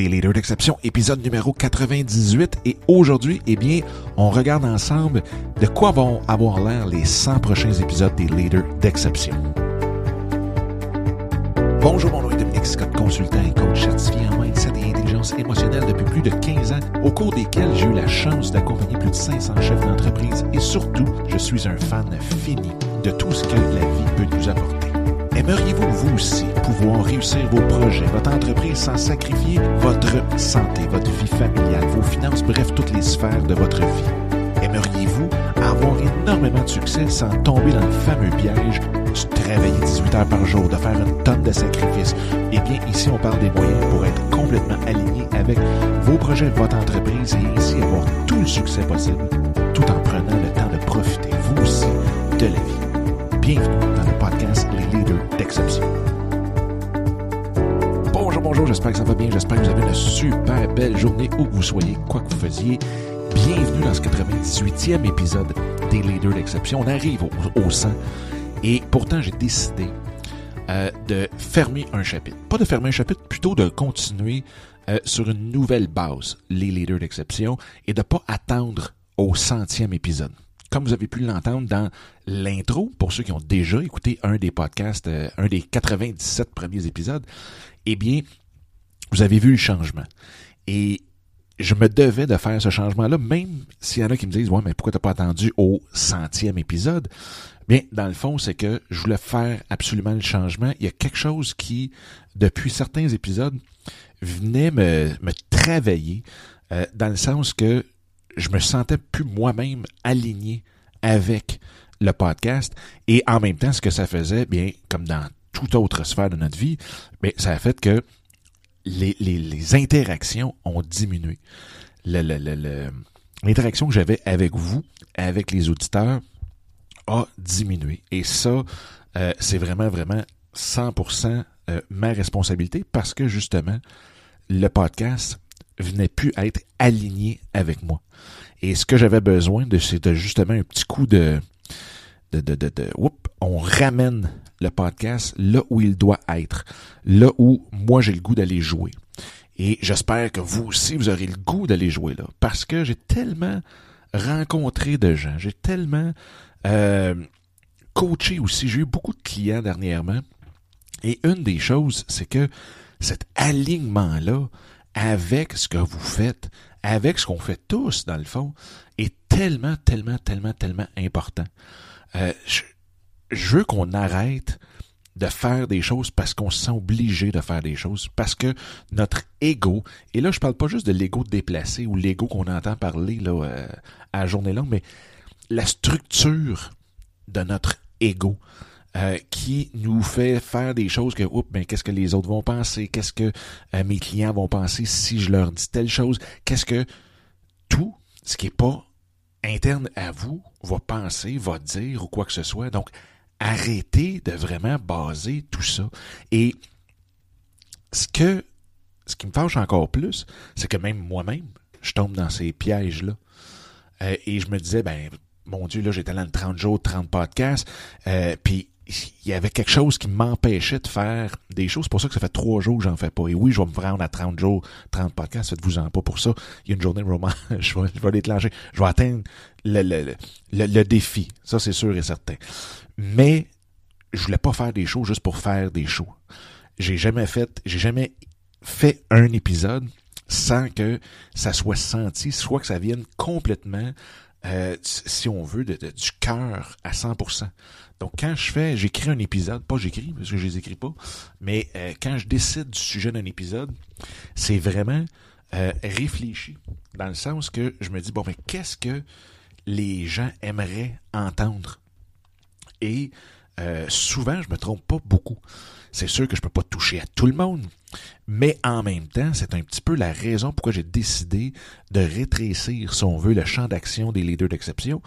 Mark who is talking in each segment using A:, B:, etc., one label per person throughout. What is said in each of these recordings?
A: les leaders d'exception, épisode numéro 98. Et aujourd'hui, eh bien, on regarde ensemble de quoi vont avoir l'air les 100 prochains épisodes des leaders d'exception. Bonjour, mon nom est Dominique Scott, consultant et coach certifié en mindset et intelligence émotionnelle depuis plus de 15 ans, au cours desquels j'ai eu la chance d'accompagner plus de 500 chefs d'entreprise et surtout, je suis un fan fini de tout ce que la vie peut nous apporter. Aimeriez-vous vous aussi pouvoir réussir vos projets, votre entreprise sans sacrifier votre santé, votre vie familiale, vos finances, bref, toutes les sphères de votre vie? Aimeriez-vous avoir énormément de succès sans tomber dans le fameux piège de travailler 18 heures par jour, de faire une tonne de sacrifices? Eh bien, ici, on parle des moyens pour être complètement aligné avec vos projets, votre entreprise et ainsi avoir tout le succès possible tout en prenant le temps de profiter, vous aussi, de la vie. Bienvenue dans le podcast Les Leaders Bonjour, bonjour, j'espère que ça va bien, j'espère que vous avez une super belle journée où que vous soyez, quoi que vous faisiez. Bienvenue dans ce 98e épisode des Leaders d'Exception. On arrive au, au 100 et pourtant j'ai décidé euh, de fermer un chapitre. Pas de fermer un chapitre, plutôt de continuer euh, sur une nouvelle base, les Leaders d'Exception, et de pas attendre au centième épisode comme vous avez pu l'entendre dans l'intro, pour ceux qui ont déjà écouté un des podcasts, euh, un des 97 premiers épisodes, eh bien, vous avez vu le changement. Et je me devais de faire ce changement-là, même s'il y en a qui me disent, ouais, mais pourquoi t'as pas attendu au centième épisode? Bien, dans le fond, c'est que je voulais faire absolument le changement. Il y a quelque chose qui, depuis certains épisodes, venait me, me travailler, euh, dans le sens que je me sentais plus moi-même aligné avec le podcast. Et en même temps ce que ça faisait bien comme dans toute autre sphère de notre vie mais ça a fait que les, les, interactions ont diminué. L'interaction que j'avais avec vous avec les auditeurs a diminué. Et ça euh, c'est vraiment vraiment 100% euh, ma responsabilité parce que justement le podcast venait plus être aligné avec moi. Et ce que j'avais besoin de, c'était justement un petit coup de, de, de, de, de on ramène le podcast là où il doit être, là où moi j'ai le goût d'aller jouer. Et j'espère que vous aussi, vous aurez le goût d'aller jouer là. Parce que j'ai tellement rencontré de gens, j'ai tellement euh, coaché aussi, j'ai eu beaucoup de clients dernièrement. Et une des choses, c'est que cet alignement-là, avec ce que vous faites, avec ce qu'on fait tous, dans le fond, est tellement, tellement, tellement, tellement important. Euh, je, veux qu'on arrête de faire des choses parce qu'on se sent obligé de faire des choses, parce que notre ego, et là je parle pas juste de l'ego déplacé ou l'ego qu'on entend parler là, euh, à journée longue, mais la structure de notre ego. Euh, qui nous fait faire des choses que, oups, ben, qu'est-ce que les autres vont penser? Qu'est-ce que euh, mes clients vont penser si je leur dis telle chose? Qu'est-ce que tout ce qui est pas interne à vous va penser, va dire ou quoi que ce soit? Donc, arrêtez de vraiment baser tout ça. Et ce que, ce qui me fâche encore plus, c'est que même moi-même, je tombe dans ces pièges-là. Euh, et je me disais, ben, mon Dieu, là, j'étais là le 30 jours, 30 podcasts, puis il y avait quelque chose qui m'empêchait de faire des choses. C'est pour ça que ça fait trois jours que j'en fais pas. Et oui, je vais me rendre à 30 jours, 30 podcasts. Faites-vous-en pas pour ça. Il y a une journée roman. je vais, je vais. Je vais atteindre le, le, le, le défi. Ça, c'est sûr et certain. Mais je voulais pas faire des shows juste pour faire des shows. J'ai jamais fait, j'ai jamais fait un épisode sans que ça soit senti, soit que ça vienne complètement euh, si on veut, de, de, du cœur à 100%. Donc quand je fais, j'écris un épisode, pas j'écris parce que je les écris pas, mais euh, quand je décide du sujet d'un épisode, c'est vraiment euh, réfléchi dans le sens que je me dis bon mais qu'est-ce que les gens aimeraient entendre? Et euh, souvent je me trompe pas beaucoup. C'est sûr que je peux pas toucher à tout le monde, mais en même temps, c'est un petit peu la raison pourquoi j'ai décidé de rétrécir, si on veut, le champ d'action des leaders d'exception,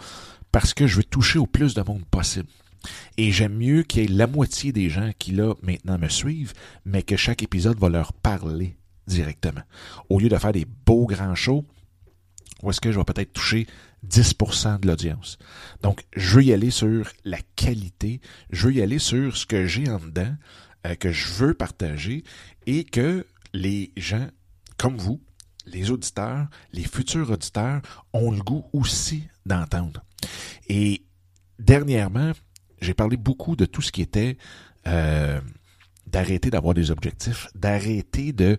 A: parce que je veux toucher au plus de monde possible. Et j'aime mieux qu'il y ait la moitié des gens qui, là, maintenant me suivent, mais que chaque épisode va leur parler directement. Au lieu de faire des beaux grands shows, où est-ce que je vais peut-être toucher 10% de l'audience? Donc, je veux y aller sur la qualité, je veux y aller sur ce que j'ai en dedans, euh, que je veux partager et que les gens comme vous, les auditeurs, les futurs auditeurs ont le goût aussi d'entendre. Et dernièrement, j'ai parlé beaucoup de tout ce qui était euh, d'arrêter d'avoir des objectifs, d'arrêter de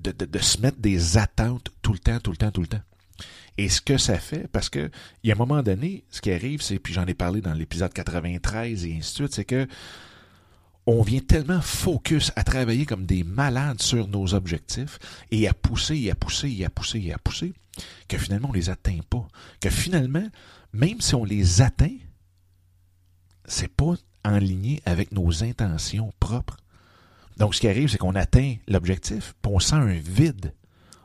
A: de, de, se mettre des attentes tout le temps, tout le temps, tout le temps. Et ce que ça fait, parce que il y a un moment donné, ce qui arrive, c'est, puis j'en ai parlé dans l'épisode 93 et ainsi de suite, c'est que on vient tellement focus à travailler comme des malades sur nos objectifs et à pousser et à pousser et à pousser et à pousser que finalement on les atteint pas. Que finalement, même si on les atteint, c'est pas en ligne avec nos intentions propres. Donc, ce qui arrive, c'est qu'on atteint l'objectif, puis on sent un vide.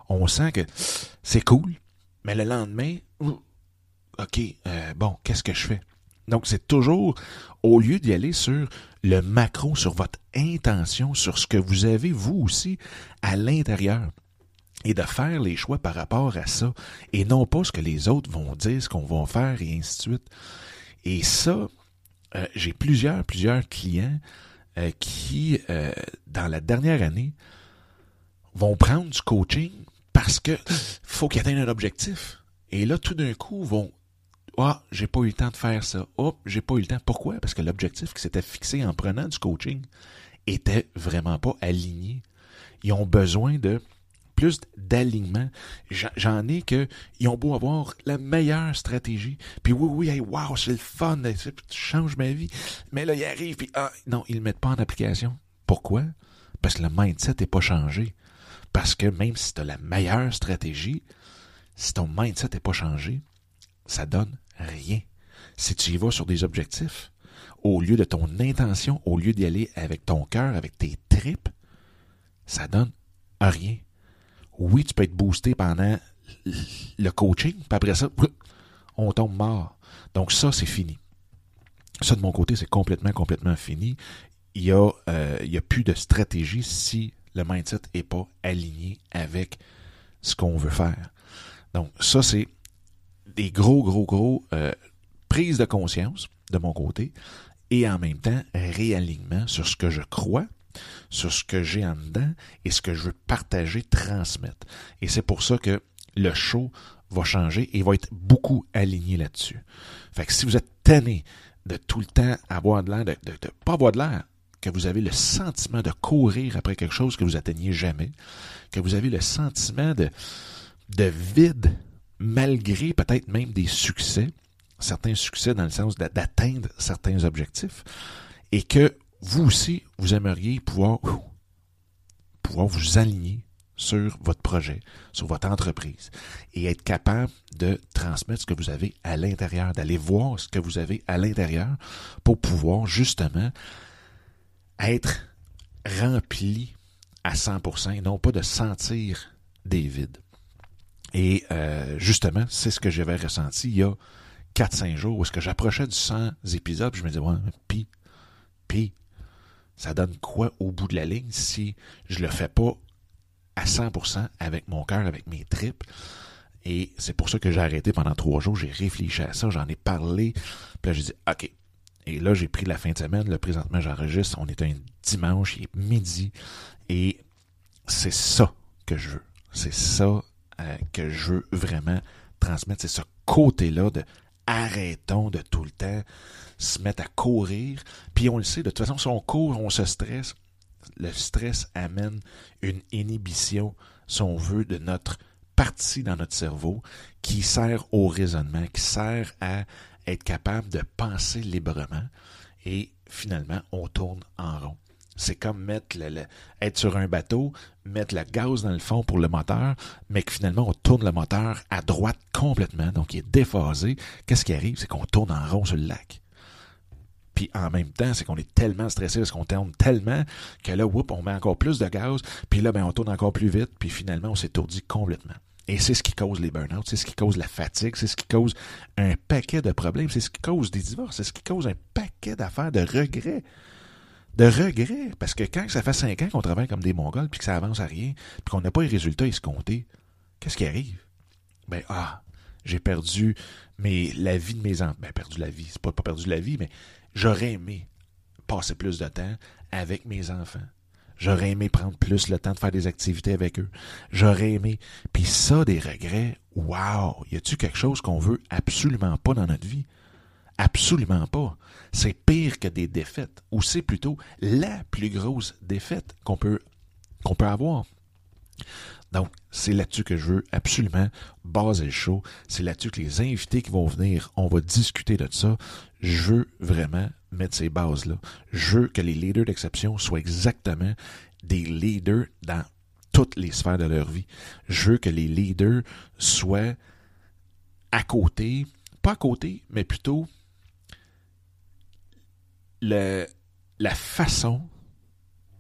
A: On sent que c'est cool, mais le lendemain, OK, euh, bon, qu'est-ce que je fais? Donc, c'est toujours, au lieu d'y aller sur le macro, sur votre intention, sur ce que vous avez, vous aussi, à l'intérieur, et de faire les choix par rapport à ça, et non pas ce que les autres vont dire, ce qu'on va faire, et ainsi de suite. Et ça, euh, j'ai plusieurs, plusieurs clients euh, qui, euh, dans la dernière année, vont prendre du coaching parce que faut qu'ils atteignent un objectif. Et là, tout d'un coup, vont Ah, j'ai pas eu le temps de faire ça. Hop, j'ai pas eu le temps. Pourquoi? Parce que l'objectif qui s'était fixé en prenant du coaching était vraiment pas aligné. Ils ont besoin de plus d'alignement. J'en ai que ils ont beau avoir la meilleure stratégie. Puis oui, oui, hey, wow, c'est le fun, tu changes ma vie. Mais là, ils arrivent, puis ah, non, ils le mettent pas en application. Pourquoi? Parce que le mindset n'est pas changé. Parce que même si tu as la meilleure stratégie, si ton mindset n'est pas changé, ça donne rien. Si tu y vas sur des objectifs, au lieu de ton intention, au lieu d'y aller avec ton cœur, avec tes tripes, ça donne rien oui, tu peux être boosté pendant le coaching, puis après ça, on tombe mort. Donc ça, c'est fini. Ça, de mon côté, c'est complètement, complètement fini. Il n'y a, euh, a plus de stratégie si le mindset n'est pas aligné avec ce qu'on veut faire. Donc ça, c'est des gros, gros, gros euh, prises de conscience de mon côté et en même temps réalignement sur ce que je crois, sur ce que j'ai en dedans et ce que je veux partager, transmettre. Et c'est pour ça que le show va changer et va être beaucoup aligné là-dessus. Fait que si vous êtes tanné de tout le temps avoir de l'air, de, de, pas avoir de l'air, que vous avez le sentiment de courir après quelque chose que vous atteignez jamais, que vous avez le sentiment de, de vide malgré peut-être même des succès, certains succès dans le sens d'atteindre certains objectifs, et que vous aussi, vous aimeriez pouvoir, pouvoir vous aligner sur votre projet, sur votre entreprise et être capable de transmettre ce que vous avez à l'intérieur, d'aller voir ce que vous avez à l'intérieur pour pouvoir justement être rempli à 100% et non pas de sentir des vides. Et euh, justement, c'est ce que j'avais ressenti il y a 4-5 jours où est-ce que j'approchais du 100 épisodes, je me disais, ouais, pis, pis, ça donne quoi au bout de la ligne si je le fais pas à 100% avec mon cœur, avec mes tripes? Et c'est pour ça que j'ai arrêté pendant trois jours. J'ai réfléchi à ça, j'en ai parlé. Puis là, j'ai dit, OK. Et là, j'ai pris la fin de semaine. Là, présentement, j'enregistre. On est un dimanche, il est midi. Et c'est ça que je veux. C'est ça euh, que je veux vraiment transmettre. C'est ce côté-là de arrêtons de tout le temps se mettre à courir. Puis on le sait, de toute façon, si on court, on se stresse. Le stress amène une inhibition, si on veut, de notre partie dans notre cerveau qui sert au raisonnement, qui sert à être capable de penser librement. Et finalement, on tourne en rond. C'est comme mettre le, être sur un bateau, mettre le gaz dans le fond pour le moteur, mais que finalement on tourne le moteur à droite complètement, donc il est déphasé. Qu'est-ce qui arrive? C'est qu'on tourne en rond sur le lac. Puis en même temps, c'est qu'on est tellement stressé parce qu'on tourne tellement que là, whoop, on met encore plus de gaz, puis là, ben, on tourne encore plus vite, puis finalement, on s'étourdit complètement. Et c'est ce qui cause les burn-out, c'est ce qui cause la fatigue, c'est ce qui cause un paquet de problèmes, c'est ce qui cause des divorces, c'est ce qui cause un paquet d'affaires de regrets. De regrets. Parce que quand ça fait cinq ans qu'on travaille comme des Mongols, puis que ça avance à rien, puis qu'on n'a pas les résultats escomptés, qu'est-ce qui arrive? Ben, ah, j'ai perdu mais la vie de mes enfants. Ben, perdu la vie, c'est pas, pas perdu la vie, mais j'aurais aimé passer plus de temps avec mes enfants. J'aurais aimé prendre plus le temps de faire des activités avec eux. J'aurais aimé. Puis ça, des regrets, wow! Y a-tu quelque chose qu'on veut absolument pas dans notre vie? Absolument pas. C'est pire que des défaites, ou c'est plutôt la plus grosse défaite qu'on peut, peut avoir. Donc, c'est là-dessus que je veux absolument baser le show. C'est là-dessus que les invités qui vont venir, on va discuter de ça. Je veux vraiment mettre ces bases-là. Je veux que les leaders d'exception soient exactement des leaders dans toutes les sphères de leur vie. Je veux que les leaders soient à côté, pas à côté, mais plutôt la façon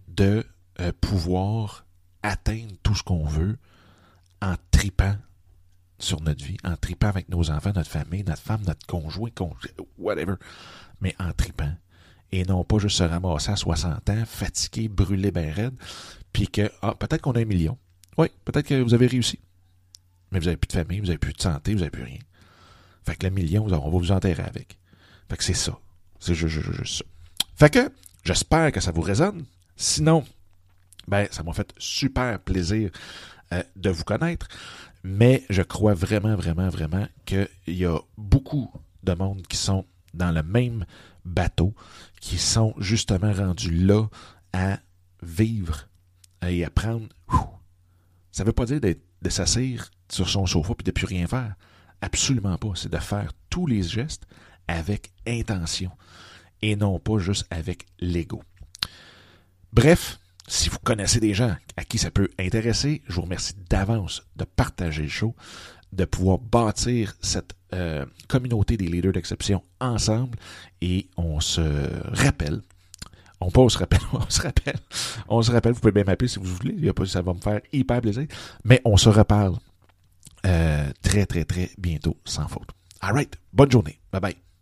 A: de euh, pouvoir atteindre tout ce qu'on veut en tripant sur notre vie, en tripant avec nos enfants, notre famille, notre femme, notre conjoint, whatever, mais en tripant. Et non pas juste se ramasser à 60 ans, fatigué, brûlé ben raide, puis que, ah, peut-être qu'on a un million. Oui, peut-être que vous avez réussi. Mais vous n'avez plus de famille, vous n'avez plus de santé, vous n'avez plus rien. Fait que le million, on va vous enterrer avec. Fait que c'est ça. C'est juste ça. Fait que, j'espère que ça vous résonne. Sinon, ben, ça m'a fait super plaisir euh, de vous connaître. Mais je crois vraiment, vraiment, vraiment qu'il y a beaucoup de monde qui sont dans le même bateau, qui sont justement rendus là à vivre et à prendre. Ça ne veut pas dire de s'asseoir sur son sofa et de plus rien faire. Absolument pas. C'est de faire tous les gestes avec intention et non pas juste avec l'ego. Bref, si vous connaissez des gens à qui ça peut intéresser, je vous remercie d'avance de partager le show, de pouvoir bâtir cette euh, communauté des leaders d'exception ensemble et on se rappelle. On pas on se rappelle, on se rappelle, on se rappelle, vous pouvez bien m'appeler si vous voulez, ça va me faire hyper plaisir, mais on se reparle euh, très très très bientôt sans faute. Alright, bonne journée, bye bye.